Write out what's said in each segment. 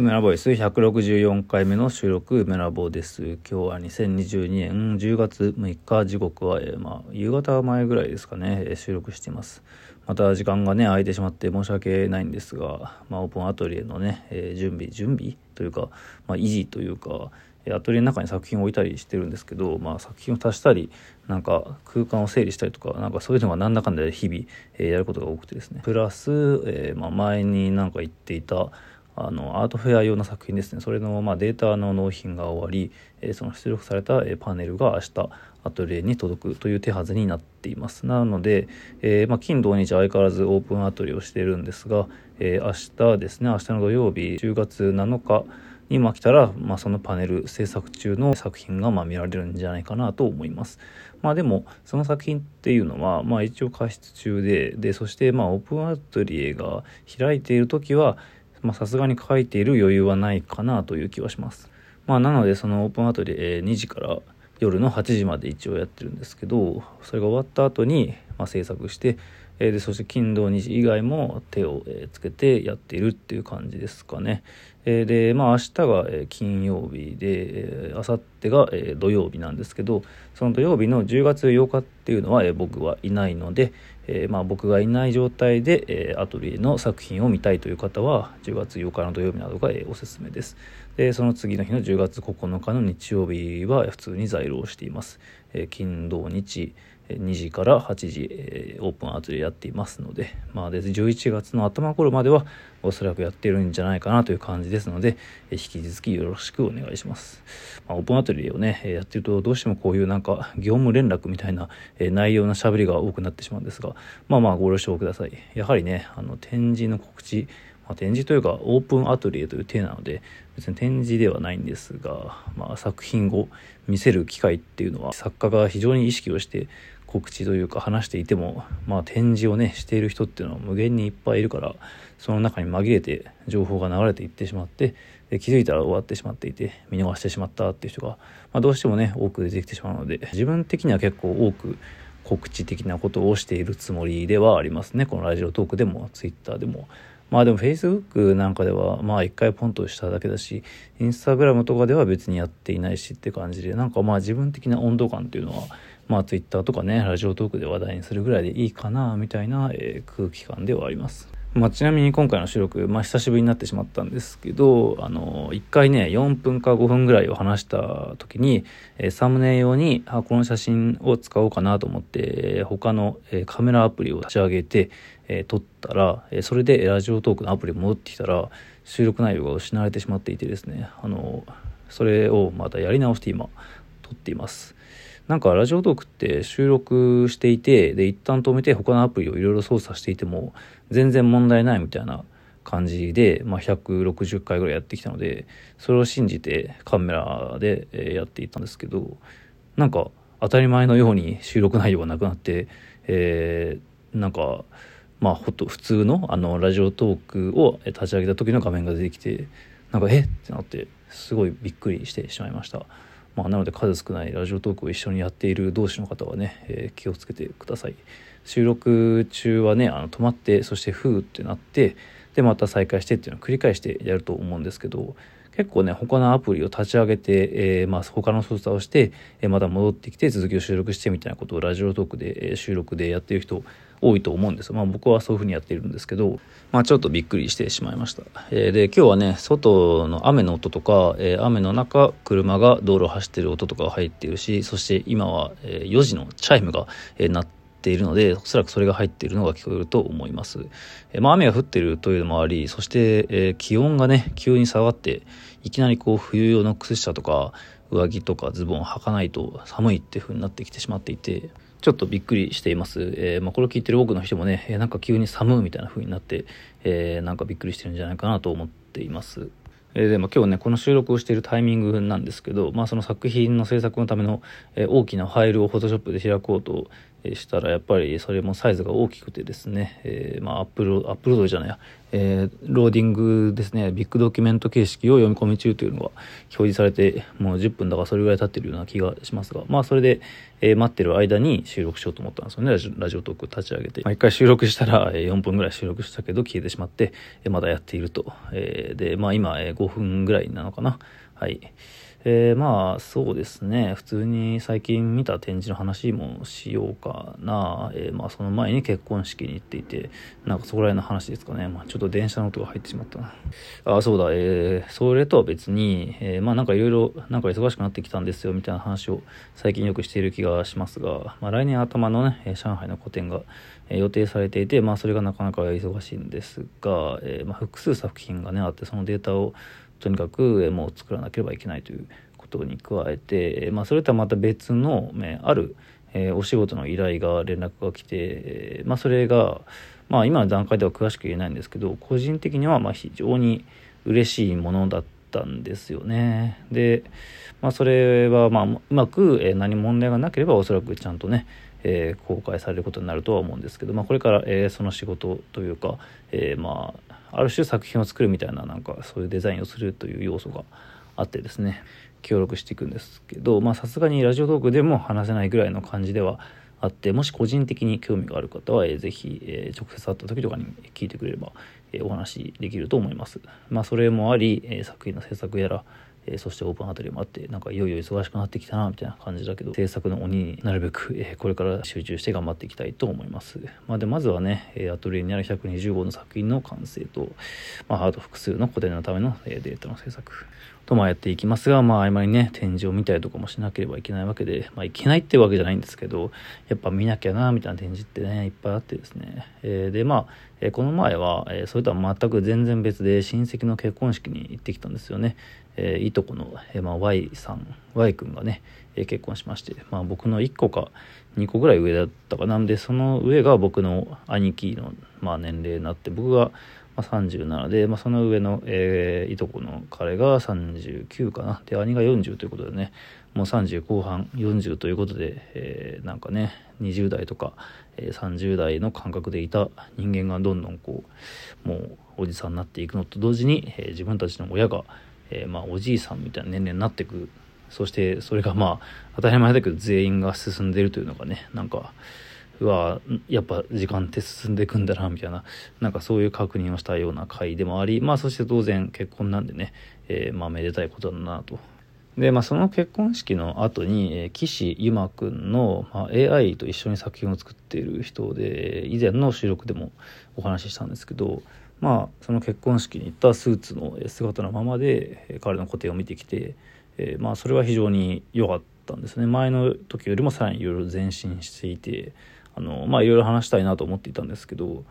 梅ラボイス164回目の収録梅ラボです。今日は2022年10月6日、時刻は、えー、まあ、夕方前ぐらいですかね、収録しています。また時間がね、空いてしまって申し訳ないんですが、まあ、オープンアトリエのね、えー、準備、準備というか、まあ、維持というか、アトリエの中に作品を置いたりしてるんですけど、まあ、作品を足したりなんか空間を整理したりとかなんかそういうのが何らかんで日々、えー、やることが多くてですねプラス、えーまあ、前になんか言っていたあのアートフェア用の作品ですねそれの、まあ、データの納品が終わり、え、その出力された、パネルが明日アトリエに届くという手はずになっていますなので、えーまあ、金土日相変わらずオープンアトリエをしているんですが、えー、明日ですね明日の土曜日10月7日にま来たら、まあ、そのパネル制作中の作品がま見られるんじゃないかなと思います。まあでもその作品っていうのは、まあ、一応加湿中ででそしてまあオープンアトリエが開いている時はさすがに書いている余裕はないかなという気はします。まあ、なのでそのオープンアトリエ2時から夜の8時まで一応やってるんですけどそれが終わった後にま制作してえでそして金土日以外も手を、えつけてやっているっていう感じですかね。えでまあ明日が、金曜日で、え明後日が、土曜日なんですけどその土曜日の10月8日っていうのは、僕はいないので、えまあ、僕がいない状態で、えアトリエの作品を見たいという方は10月8日の土曜日などが、えおすすめです。でその次の日の10月9日の日曜日は普通に在労しています。え金土日2時から8時、え、オープンアトリエやっていますので、まあ、で11月の頭頃まではおそらくやってるんじゃないかなという感じですので、え、引き続きよろしくお願いします。まあ、オープンアトリエをね、やってるとどうしてもこういうなんか業務連絡みたいな、え、内容の喋りが多くなってしまうんですが、まあまあご了承ください。やはりね、あの展示の告知、まあ、展示というかオープンアトリエという体なので別に展示ではないんですが、まあ、作品を見せる機会っていうのは作家が非常に意識をして告知というか話していても、まあ、展示をねしている人っていうのは無限にいっぱいいるからその中に紛れて情報が流れていってしまってで気づいたら終わってしまっていて見逃してしまったっていう人が、まあ、どうしてもね多く出てきてしまうので自分的には結構多く告知的なことをしているつもりではありますねこのラジオトークでもツイッターでも。まあでも Facebook なんかではまあ一回ポンとしただけだし、Instagram とかでは別にやっていないしって感じで、なんかまあ自分的な温度感っていうのはまあ Twitter とかね、ラジオトークで話題にするぐらいでいいかな、みたいな、え、空気感ではあります。まあ、ちなみに今回の収録、まあ、久しぶりになってしまったんですけど、あの、1回ね、4分か5分ぐらいを話した時に、えー、サムネ用に、あ、この写真を使おうかなと思って、他の、えー、カメラアプリを立ち上げて、えー、撮ったら、えそれでラジオトークのアプリ戻ってきたら、収録内容が失われてしまっていてですね、あの、それをまたやり直して今、撮っています。なんかラジオトークって収録していて、で、一旦止めて他のアプリをいろいろ操作していても全然問題ないみたいな感じで、まあ、160回ぐらいやってきたので、それを信じてカメラでやっていたんですけど、なんか当たり前のように収録内容がなくなって、えー、なんか、まあ、ほと普通のあのラジオトークを立ち上げた時の画面が出てきて、なんか、えってなって、すごいびっくりしてしまいました。まあ、なので数少ないラジオトークを一緒にやっている同士の方はね、えー、気をつけてください。収録中はねあの止まってそしてフーってなってでまた再開してっていうのを繰り返してやると思うんですけど結構ね他のアプリを立ち上げて、えー、まあ、他の操作をして、え、また戻ってきて続きを収録してみたいなことをラジオトークで、え、収録でやってる人多いと思うんですまあ僕はそういうふうにやっているんですけど、まあちょっとびっくりしてしまいました。えー、で、今日はね、外の雨の音とか、えー、雨の中、車が道路を走ってる音とかが入っているし、そして今は、え4時のチャイムが、え、鳴っているので、おそらくそれが入っているのが聞こえると思います。えー、まあ雨が降っているというのもあり、そして、えー、気温がね、急に下がって、いきなりこう冬用の靴下とか、上着とかズボンを履かないと寒いっていう風になってきてしまっていて、ちょっとびっくりしています。えー、まあ、これを聞いてる多くの人もね、えー、なんか急に寒いみたいな風になって、えー、なんかびっくりしてるんじゃないかなと思っています。えー、でも今日ね、この収録をしているタイミングなんですけど、まあその作品の制作のための、えー、大きなファイルを Photoshop で開こうとしたらやっぱりそれもサイズが大きくてですね、えー、まあアップロアップロードじゃないや、えー、ローディングですねビッグドキュメント形式を読み込み中というのが表示されてもう10分だからそれぐらい経ってるような気がしますがまあそれで、えー、待ってる間に収録しようと思ったんですよねラジラジオトーク立ち上げて、まあ、1回収録したら4分ぐらい収録したけど消えてしまってまだやっていると、えー、でまあ今5分ぐらいなのかな。はいえー、まあそうですね。普通に最近見た展示の話もしようかな、えー、まあその前に結婚式に行っていてなんかそこら辺の話ですかね、まあ、ちょっと電車の音が入ってしまったな。あそうだ。えー、それとは別に、え、まあなんかいろいろなんか忙しくなってきたんですよみたいな話を最近よくしている気がしますが、まあ、来年頭のね上海の個展が予定されていて、まあ、それがなかなか忙しいんですが、えーまあ、複数作品がねあってそのデータをとにかくもう作らなければいけないということに加えて、まあ、それとはまた別の、ね、ある、え、お仕事の依頼が連絡が来て、まあ、それが、まあ、今の段階では詳しく言えないんですけど個人的にはま非常に嬉しいものだったたんですよね。で、まあ、それはまあうまく、え何問題がなければおそらくちゃんとねえー、公開されることになるとは思うんですけど、まあ、これから、え、その仕事というか、えー、まあある種作品を作るみたいななんかそういうデザインをするという要素があってですね協力していくんですけどさすがにラジオトークでも話せないぐらいの感じではあってもし個人的に興味がある方は、えー、ぜひ、えー、直接会った時とかに聞いてくれれば、お話できると思います。まあ、それもあり、作品の制作やら、そしてオープンあたりもあってなんかいよいよ忙しくなってきたなみたいな感じだけど制作の鬼になるべく、これから集中して頑張っていきたいと思います、まあ、でまずはねアトリエにある120号の作品の完成と、まあ、あと複数の個展のためのデータの制作とまあやっていきますが、まあ、合間にね、展示を見たりとかもしなければいけないわけで、まあ、いけないってわけじゃないんですけど、やっぱ見なきゃな、みたいな展示ってね、いっぱいあってですね。えー、で、まあ、えー、この前は、えー、それとは全く全然別で、親戚の結婚式に行ってきたんですよね。えいとこの、えまあ、Y さん、Y 君がね、え結婚しまして、まあ、僕の1個か2個ぐらい上だったかなんで、その上が僕の兄貴の、まあ、年齢になって、僕が、まあ、37で、まあ、その上の、えー、いとこの彼が39かな。で兄が40ということでねもう30後半40ということで、えー、なんかね20代とか、えー、30代の感覚でいた人間がどんどんこうもうおじさんになっていくのと同時に、えー、自分たちの親が、えーまあ、おじいさんみたいな年齢になっていく。そしてそれがまあ当たり前だけど全員が進んでいるというのがねなんかうわやっぱ時間って進んでいくんだなみたいななんかそういう確認をしたような回でもありまあそして当然結婚なんでね、えー、まあめでたいことだなと。でまあその結婚式の後に、えー、岸由真くんの、まあ、AI と一緒に作品を作っている人で以前の収録でもお話ししたんですけどまあその結婚式に行ったスーツの姿のままで彼の個展を見てきて、えー、まあそれは非常に良かったんですね前の時よりもさらにいろいろ前進していてあのまあいろいろ話したいなと思っていたんですけど、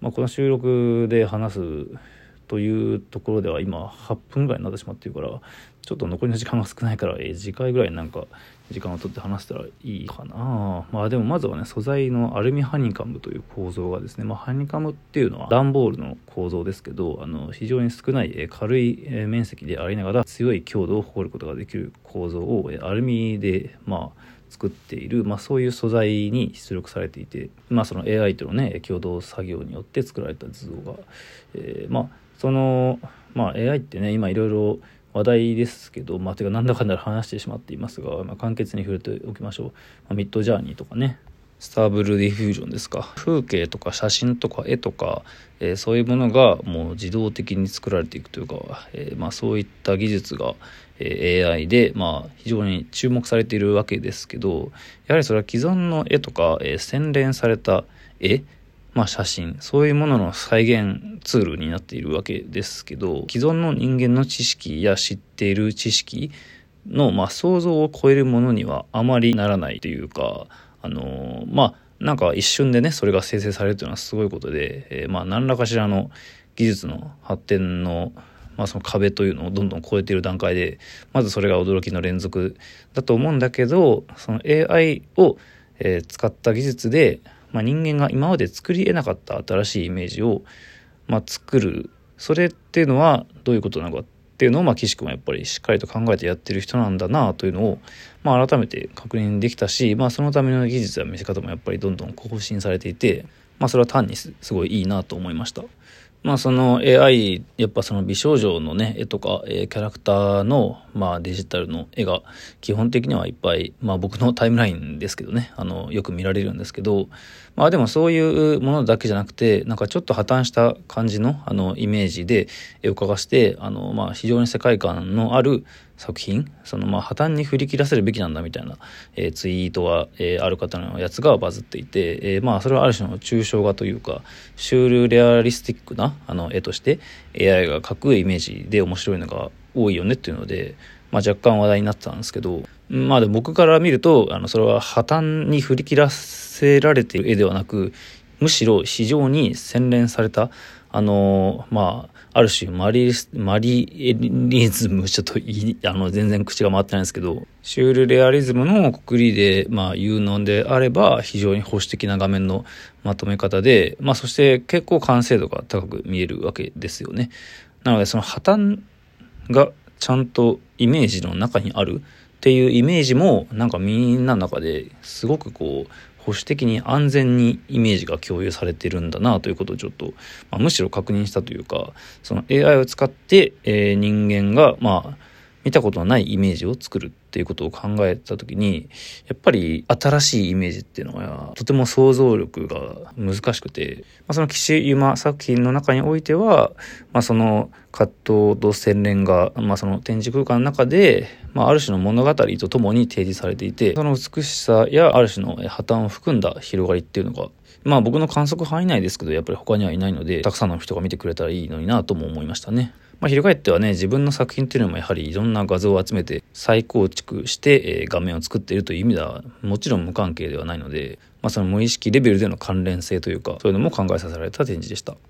まあ、この収録で話すというところでは今8分ぐらいになってしまってるからちょっと残りの時間が少ないから、え次回ぐらいなんか時間を取って話したらいいかな。まあでもまずはね素材のアルミハニカムという構造がですね、まあ、ハニカムっていうのは段ボールの構造ですけどあの非常に少ないえ軽い面積でありながら強い強度を誇ることができる構造をえアルミでまあ作っている、まあ、そういう素材に出力されていて、まあ、その AI とのね共同作業によって作られた図像が、えー、まあその、まあ、AI ってね今いろいろ話題ですけど、まあ、てかなんだかんだ話してしまっていますが、まあ、簡潔に触れておきましょう、まあ、ミッドジャーニーとかね。スターブルディフュージョンですか。風景とか写真とか絵とか、えー、そういうものがもう自動的に作られていくというか、えー、まあ、そういった技術が、え AI で、まあ、非常に注目されているわけですけどやはりそれは既存の絵とか、えー、洗練された絵まあ、写真そういうものの再現ツールになっているわけですけど既存の人間の知識や知っている知識の、まあ、想像を超えるものにはあまりならないというかあのまあなんか一瞬でねそれが生成されるというのはすごいことで、えー、まあ何らかしらの技術の発展のまあ、その壁というのをどんどん超えている段階でまずそれが驚きの連続だと思うんだけどその AI を、えー、使った技術で、まあ、人間が今まで作り得なかった新しいイメージを、まあ、作る。それっていうのはどういうことなのかっていうのを、まあ、岸君はやっぱりしっかりと考えてやってる人なんだなというのを、まあ、改めて確認できたし、まあ、そのための技術や見せ方もやっぱりどんどん更新されていて、まあ、それは単にすごいいいなと思いました。まあその AI、やっぱその美少女のね、絵とか、えー、キャラクターの、まあデジタルの絵が基本的にはいっぱい、まあ僕のタイムラインですけどね、あの、よく見られるんですけど、まあでもそういうものだけじゃなくて、なんかちょっと破綻した感じの、あの、イメージで絵を描かして、あの、まあ非常に世界観のある作品、そのまあ破綻に振り切らせるべきなんだみたいな、えー、ツイートが、えー、ある方のやつがバズっていて、えー、まあそれはある種の抽象画というか、シュールレアリスティックなあの絵として AI が描くイメージで面白いのが多いよねっていうので、まあ、若干話題になってたんですけど、まあで僕から見ると、あの、それは破綻に振り切らせられている絵ではなく、むしろ非常に洗練された、あの、まあ、ある種マリマリリズム、ちょっとい、あの、全然口が回ってないんですけど、シュールレアリズムのくくりで、まあ、言うのであれば、非常に保守的な画面のまとめ方で、まあ、そして結構完成度が高く見えるわけですよね。なので、その破綻がちゃんとイメージの中にあるっていうイメージもなんかみんなの中ですごくこう保守的に安全にイメージが共有されてるんだなということをちょっと、まあ、むしろ確認したというかその AI を使って、えー、人間がまあ見たことのないイメージを作るっていうことを考えた時にやっぱり新しいイメージっていうのはとても想像力が難しくて、まあ、その岸由馬作品の中においては、まあ、その葛藤と洗練が、まあ、その展示空間の中で、まあ、ある種の物語とともに提示されていてその美しさやある種の破綻を含んだ広がりっていうのがまあ僕の観測範囲内ですけどやっぱり他にはいないのでたくさんの人が見てくれたらいいのになとも思いましたね。まあ、翻ってはね、自分の作品っていうのもやはりいろんな画像を集めて再構築して、え、画面を作っているという意味ではもちろん無関係ではないので、まあ、その無意識レベルでの関連性というか、そういうのも考えさせられた展示でした。